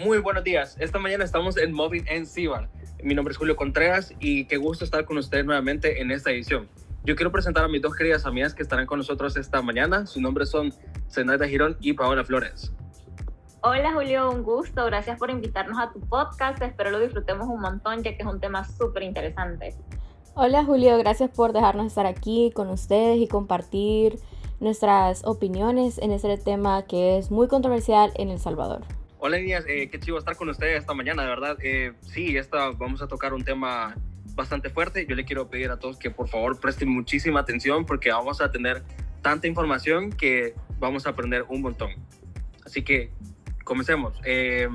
Muy buenos días. Esta mañana estamos en Moving en Cibar. Mi nombre es Julio Contreras y qué gusto estar con ustedes nuevamente en esta edición. Yo quiero presentar a mis dos queridas amigas que estarán con nosotros esta mañana. Sus nombres son Zenaida Girón y Paola Flores. Hola Julio, un gusto. Gracias por invitarnos a tu podcast. Espero lo disfrutemos un montón ya que es un tema súper interesante. Hola Julio, gracias por dejarnos estar aquí con ustedes y compartir nuestras opiniones en este tema que es muy controversial en El Salvador. Hola niñas, eh, qué chivo estar con ustedes esta mañana, de verdad. Eh, sí, esta, vamos a tocar un tema bastante fuerte. Yo le quiero pedir a todos que por favor presten muchísima atención porque vamos a tener tanta información que vamos a aprender un montón. Así que comencemos. Eh,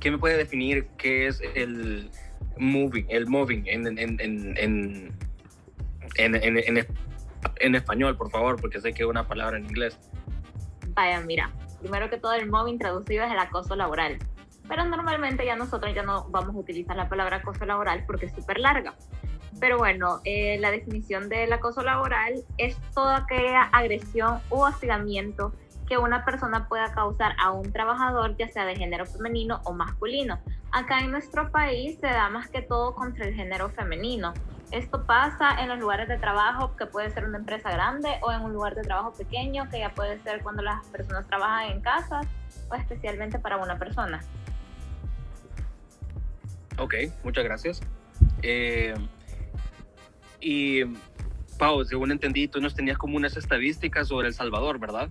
¿Qué me puede definir qué es el moving, el moving en, en, en, en, español, por favor, porque sé que es una palabra en inglés? Vaya, mira, primero que todo el mobbing traducido es el acoso laboral pero normalmente ya nosotros ya no vamos a utilizar la palabra acoso laboral porque es súper larga. Pero bueno, eh, la definición del acoso laboral es toda aquella agresión u hostigamiento que una persona pueda causar a un trabajador, ya sea de género femenino o masculino. Acá en nuestro país se da más que todo contra el género femenino. Esto pasa en los lugares de trabajo, que puede ser una empresa grande, o en un lugar de trabajo pequeño, que ya puede ser cuando las personas trabajan en casa, o especialmente para una persona. Ok, muchas gracias. Eh, y Pau, según entendí, tú nos tenías como unas estadísticas sobre El Salvador, ¿verdad?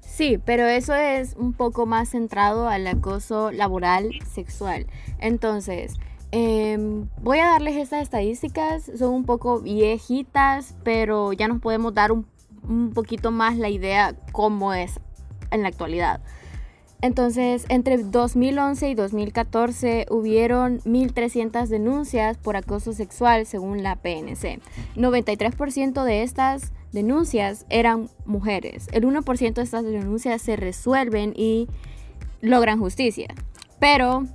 Sí, pero eso es un poco más centrado al acoso laboral sexual. Entonces, em, voy a darles estas estadísticas, son un poco viejitas, pero ya nos podemos dar un, un poquito más la idea cómo es en la actualidad. Entonces, entre 2011 y 2014 hubieron 1.300 denuncias por acoso sexual según la PNC. 93% de estas denuncias eran mujeres. El 1% de estas denuncias se resuelven y logran justicia. Pero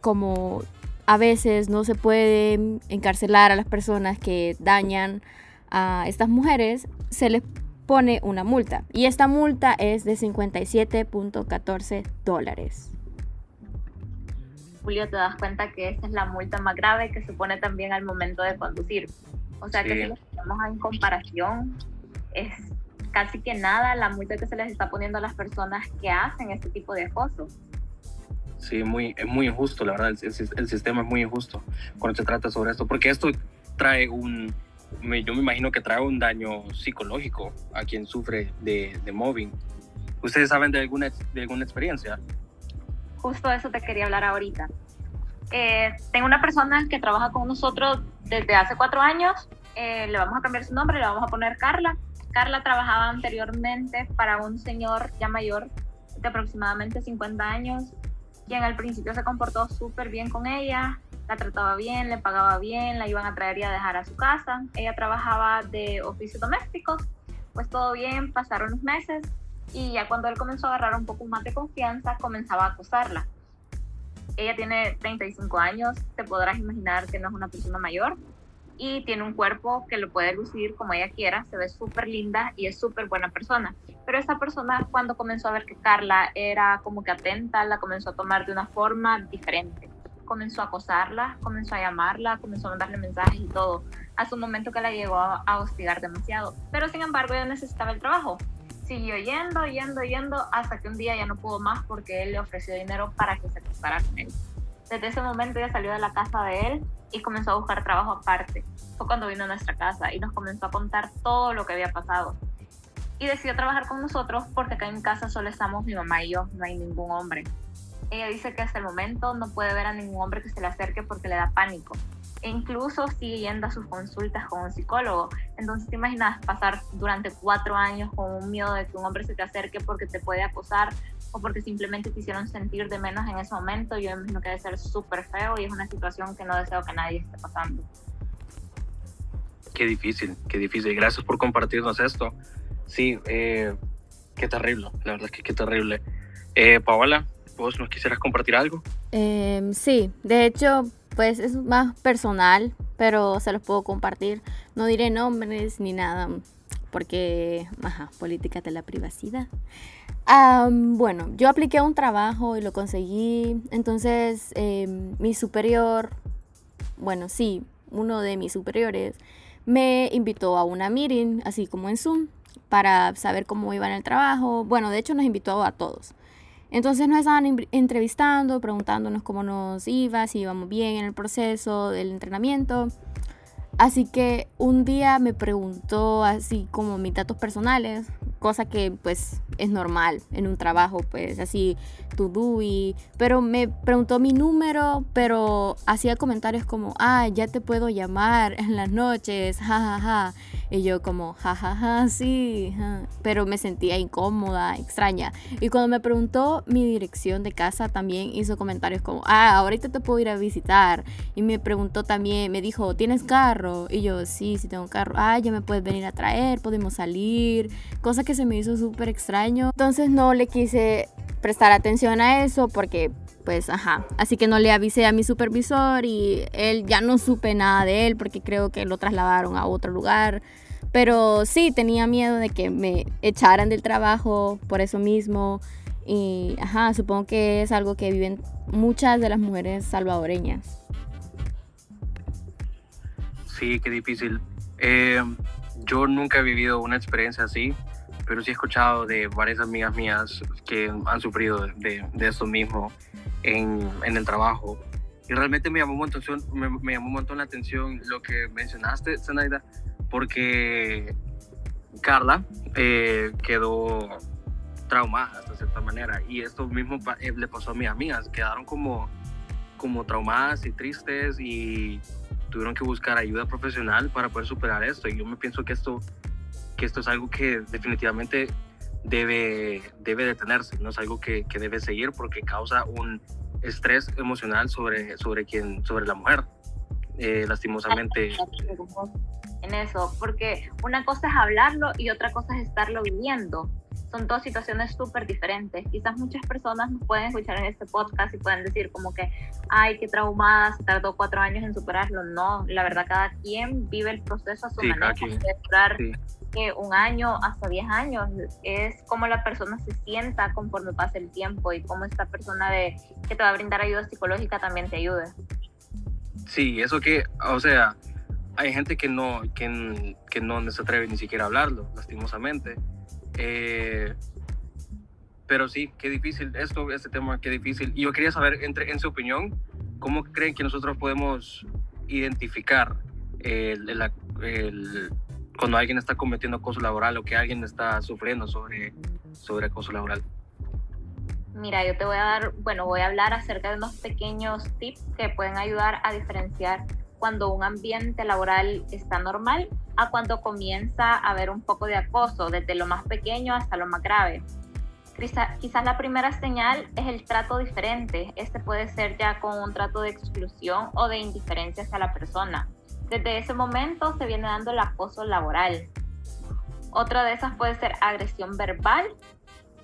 como a veces no se puede encarcelar a las personas que dañan a estas mujeres, se les pone una multa. Y esta multa es de 57.14 dólares. Julio, te das cuenta que esta es la multa más grave que se pone también al momento de conducir. O sea que si lo tenemos en comparación, es casi que nada la multa que se les está poniendo a las personas que hacen este tipo de acoso. Sí, muy, es muy injusto, la verdad, el, el sistema es muy injusto cuando se trata sobre esto, porque esto trae un, yo me imagino que trae un daño psicológico a quien sufre de, de mobbing. ¿Ustedes saben de alguna, de alguna experiencia? Justo eso te quería hablar ahorita. Eh, tengo una persona que trabaja con nosotros desde hace cuatro años. Eh, le vamos a cambiar su nombre, le vamos a poner Carla. Carla trabajaba anteriormente para un señor ya mayor de aproximadamente 50 años, quien al principio se comportó súper bien con ella, la trataba bien, le pagaba bien, la iban a traer y a dejar a su casa. Ella trabajaba de oficios domésticos, pues todo bien, pasaron los meses y ya cuando él comenzó a agarrar un poco más de confianza, comenzaba a acosarla. Ella tiene 35 años, te podrás imaginar que no es una persona mayor y tiene un cuerpo que lo puede lucir como ella quiera, se ve súper linda y es súper buena persona. Pero esa persona cuando comenzó a ver que Carla era como que atenta, la comenzó a tomar de una forma diferente comenzó a acosarla, comenzó a llamarla, comenzó a mandarle mensajes y todo, hasta un momento que la llegó a, hostigar demasiado. Pero sin embargo ella necesitaba el trabajo. Siguió yendo, yendo, yendo, hasta que un día ya no pudo más porque él le ofreció dinero para que se acostara con él. Desde ese momento ella salió de la casa de él y comenzó a buscar trabajo aparte. Fue cuando vino a nuestra casa y nos comenzó a contar todo lo que había pasado. Y decidió trabajar con nosotros porque acá en casa solo estamos mi mamá y yo, no hay ningún hombre. Ella dice que hasta el momento no puede ver a ningún hombre que se le acerque porque le da pánico. E incluso sigue yendo a sus consultas con un psicólogo. Entonces, ¿te imaginas pasar durante cuatro años con un miedo de que un hombre se te acerque porque te puede acosar o porque simplemente te hicieron sentir de menos en ese momento? Yo imagino que debe ser súper feo y es una situación que no deseo que nadie esté pasando. Qué difícil, qué difícil. Gracias por compartirnos esto. Sí, eh, qué terrible, la verdad es que qué terrible. Eh, Paola, ¿Vos nos quisieras compartir algo? Em, sí, de hecho, pues es más personal, pero se los puedo compartir. No diré nombres ni nada, porque, ajá, política de la privacidad. bueno, yo apliqué un trabajo y lo conseguí, entonces em, mi superior, bueno, sí, uno de mis superiores, me invitó a una meeting, así como en Zoom, para saber cómo iba en el trabajo. Bueno, de hecho nos invitó a todos. Entonces nos estaban entrevistando, preguntándonos cómo nos iba, si íbamos bien en el proceso del entrenamiento. Así que un día me preguntó así como mis datos personales, cosa que pues es normal en un trabajo, pues así tu DUI, pero me preguntó mi número, pero hacía comentarios como, ah, ya te puedo llamar en las noches, jajaja. Ja, ja. Y yo como, jajaja, ja, ja, sí, pero me sentía incómoda, extraña. Y cuando me preguntó mi dirección de casa, también hizo comentarios como, ah, ahorita te puedo ir a visitar. Y me preguntó también, me dijo, ¿tienes carro? Y yo, sí, sí tengo carro. Ah, ya me puedes venir a traer, podemos salir. Cosa que se me hizo súper extraño. Entonces no le quise prestar atención a eso porque pues ajá, así que no le avisé a mi supervisor y él ya no supe nada de él porque creo que lo trasladaron a otro lugar. Pero sí, tenía miedo de que me echaran del trabajo por eso mismo. Y ajá, supongo que es algo que viven muchas de las mujeres salvadoreñas. Sí, qué difícil. Eh, yo nunca he vivido una experiencia así pero sí he escuchado de varias amigas mías que han sufrido de, de eso mismo en, en, el trabajo. Y realmente me llamó, un montón, me, llamó un la atención lo que mencionaste, Zenaida, porque Carla eh, quedó traumada de cierta manera. Y esto mismo eh, le pasó a mis amigas, quedaron como, como traumadas y tristes y tuvieron que buscar ayuda profesional para poder superar esto. Y yo me pienso que esto que esto es algo que definitivamente debe, debe detenerse, no es algo que, que debe seguir porque causa un estrés emocional sobre, sobre, quien, sobre la mujer, eh, lastimosamente. En eso, porque una cosa es hablarlo y otra cosa es estarlo viviendo son dos situaciones súper diferentes. Quizás muchas personas nos pueden escuchar en este podcast y pueden decir como que, ay, qué traumada, se tardó cuatro años en superarlo. No, la verdad, cada quien vive el proceso a su manera. Puede durar un año hasta diez años. Es como la persona se sienta conforme pasa el tiempo y cómo esta persona de, que te va a brindar ayuda psicológica también te ayude. Sí, eso que, o sea, hay gente que no, que, que no se atreve ni siquiera a hablarlo, lastimosamente. Eh, pero sí, qué difícil esto, este tema, qué difícil. Y yo quería saber, entre, en su opinión, ¿cómo creen que nosotros podemos identificar el, el, cuando alguien está cometiendo acoso laboral o que alguien está sufriendo sobre, sobre acoso laboral? Mira, yo te voy a dar, bueno, voy a hablar acerca de unos pequeños tips que pueden ayudar a diferenciar cuando un ambiente laboral está normal a cuando comienza a haber un poco de acoso, desde lo más pequeño hasta lo más grave. quizás la primera señal es el trato diferente. Este puede ser ya con un trato de exclusión o de indiferencia hacia la persona. Desde ese momento se viene dando el acoso laboral. Otra de esas puede ser agresión verbal.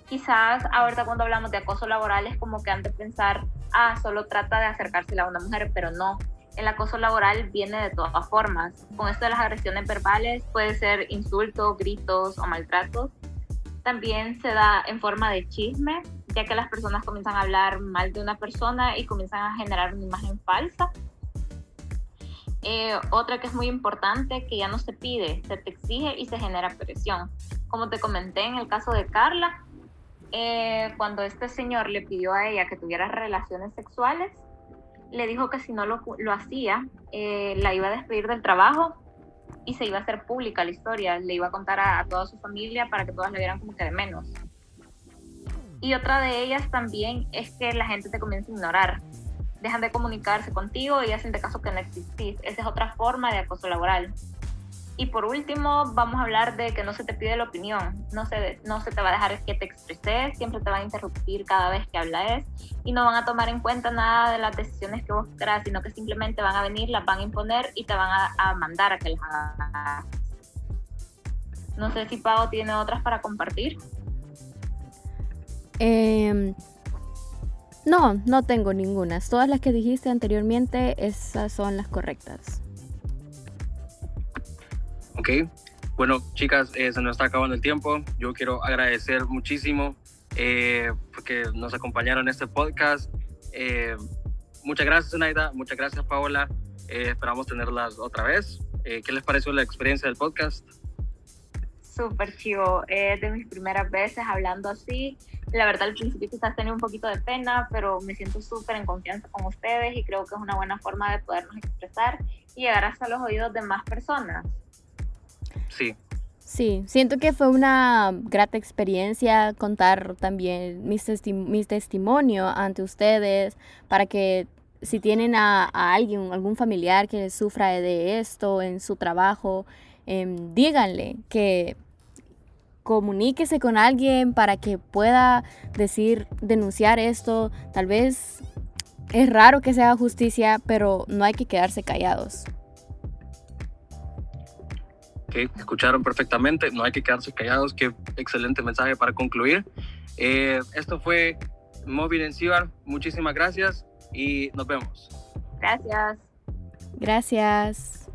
Quizás ahorita cuando hablamos de acoso laboral es como que han de pensar, ah, solo trata de acercarse a una mujer, pero no el acoso laboral viene de todas formas. Con esto de las agresiones verbales puede ser insultos, gritos o maltratos. También se da en forma de chisme, ya que las personas comienzan a hablar mal de una persona y comienzan a generar una imagen falsa. Eh, otra que es muy importante, que ya no se pide, se te exige y se genera presión. Como te comenté en el caso de Carla, eh, cuando este señor le pidió a ella que tuviera relaciones sexuales, le dijo que si no lo, hacía, eh, la iba a despedir del trabajo y se iba a hacer pública la historia, le iba a contar a, toda su familia para que todas le vieran como que de menos. Y otra de ellas también es que la gente te comienza a ignorar, dejan de comunicarse contigo y hacen de caso que no existís. Esa es otra forma de acoso laboral. Y por último, vamos a hablar de que no se te pide la opinión, no se, no se te va a dejar que te expreses, siempre te van a interrumpir cada vez que hablas y no van a tomar en cuenta nada de las decisiones que vos querás, sino que simplemente van a venir, las van a imponer y te van a, mandar a que las hagas. No sé si Pau tiene otras para compartir. Em, no, no tengo ninguna. Todas las que dijiste anteriormente, esas son las correctas. ¿ok? Bueno, chicas, eh, se nos está acabando el tiempo. Yo quiero agradecer muchísimo eh, porque nos acompañaron en este podcast. Eh, muchas gracias, Naida. Muchas gracias, Paola. esperamos tenerlas otra vez. ¿Qué les pareció la experiencia del podcast? Súper chivo. Es de mis primeras veces hablando así. La verdad, al principio quizás tenía un poquito de pena, pero me siento súper en confianza con ustedes y creo que es una buena forma de podernos expresar y llegar hasta los oídos de más personas. Sí. Sí, siento que fue una grata experiencia contar también mi, testimonio ante ustedes para que si tienen a, alguien, algún familiar que sufra de esto en su trabajo, em, díganle que comuníquese con alguien para que pueda decir, denunciar esto. Tal vez es raro que se haga justicia, pero no hay que quedarse callados que escucharon perfectamente, no hay que quedarse callados, qué excelente mensaje para concluir. Eh, esto fue Móvil en Cibar, muchísimas gracias y nos vemos. Gracias. Gracias.